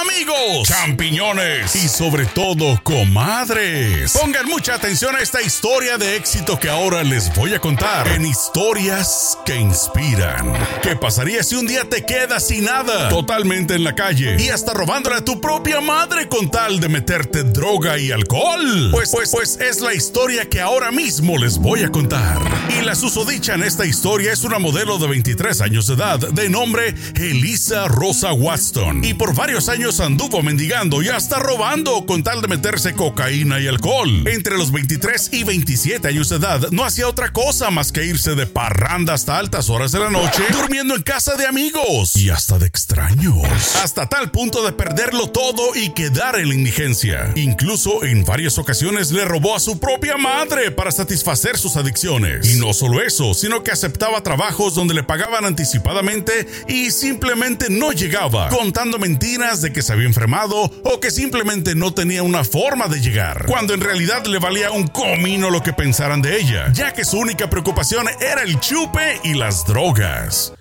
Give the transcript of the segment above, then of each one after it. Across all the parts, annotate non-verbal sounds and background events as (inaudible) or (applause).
amigos, champiñones y sobre todo comadres. Pongan mucha atención a esta historia de éxito que ahora les voy a contar en historias que inspiran. ¿Qué pasaría si un día te quedas sin nada, totalmente en la calle y hasta robándole a tu propia madre con tal de meterte droga y alcohol? Pues, pues, pues es la historia que ahora mismo les voy a contar. Y la susodicha en esta historia es una modelo de 23 años de edad de nombre Elisa Rosa Watson y por varios años anduvo mendigando y hasta robando con tal de meterse cocaína y alcohol. Entre los 23 y 27 años de edad no hacía otra cosa más que irse de parranda hasta altas horas de la noche, durmiendo en casa de amigos y hasta de extraños, hasta tal punto de perderlo todo y quedar en la indigencia. Incluso en varias ocasiones le robó a su propia madre para satisfacer sus adicciones. Y no solo eso, sino que aceptaba trabajos donde le pagaban anticipadamente y simplemente no llegaba, contando mentiras de que se había enfermado o que simplemente no tenía una forma de llegar, cuando en realidad le valía un comino lo que pensaran de ella, ya que su única preocupación era el chupe y las drogas.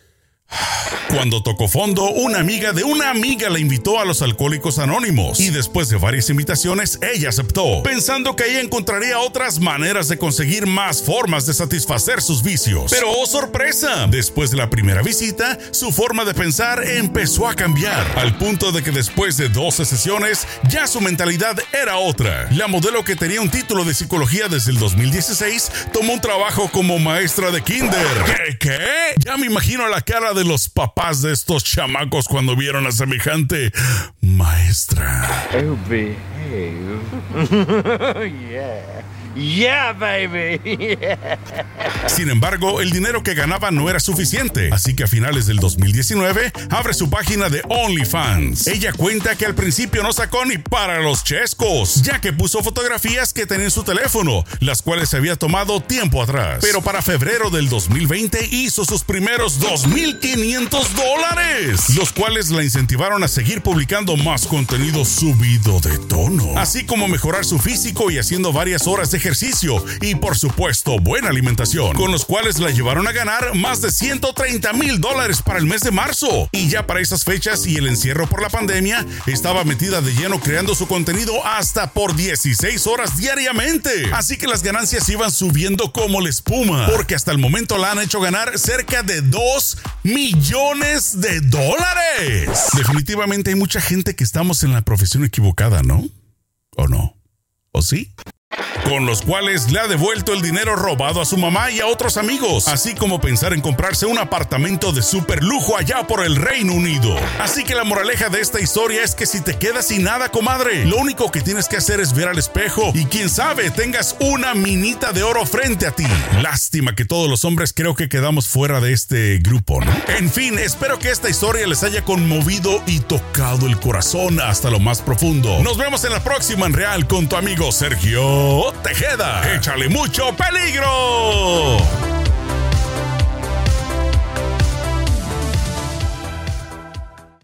Cuando tocó fondo, una amiga de una amiga la invitó a los alcohólicos anónimos y después de varias invitaciones, ella aceptó, pensando que ahí encontraría otras maneras de conseguir más formas de satisfacer sus vicios. Pero oh sorpresa, después de la primera visita, su forma de pensar empezó a cambiar, al punto de que después de 12 sesiones, ya su mentalidad era otra. La modelo que tenía un título de psicología desde el 2016 tomó un trabajo como maestra de kinder. ¿Qué? ¿Qué? Ya me imagino la cara de los papás de estos chamacos cuando vieron a semejante maestra. (laughs) Yeah, baby. (laughs) Sin embargo, el dinero que ganaba no era suficiente, así que a finales del 2019 abre su página de OnlyFans. Ella cuenta que al principio no sacó ni para los chescos, ya que puso fotografías que tenía en su teléfono, las cuales se había tomado tiempo atrás. Pero para febrero del 2020 hizo sus primeros 2.500 dólares, los cuales la incentivaron a seguir publicando más contenido subido de tono, así como mejorar su físico y haciendo varias horas de ejercicio y por supuesto buena alimentación, con los cuales la llevaron a ganar más de 130 mil dólares para el mes de marzo. Y ya para esas fechas y el encierro por la pandemia, estaba metida de lleno creando su contenido hasta por 16 horas diariamente. Así que las ganancias iban subiendo como la espuma, porque hasta el momento la han hecho ganar cerca de 2 millones de dólares. Definitivamente hay mucha gente que estamos en la profesión equivocada, ¿no? ¿O no? ¿O sí? Con los cuales le ha devuelto el dinero robado a su mamá y a otros amigos, así como pensar en comprarse un apartamento de super lujo allá por el Reino Unido. Así que la moraleja de esta historia es que si te quedas sin nada, comadre, lo único que tienes que hacer es ver al espejo y quién sabe, tengas una minita de oro frente a ti. Lástima que todos los hombres creo que quedamos fuera de este grupo, ¿no? En fin, espero que esta historia les haya conmovido y tocado el corazón hasta lo más profundo. Nos vemos en la próxima en Real con tu amigo Sergio Tejeda. Échale mucho peligro.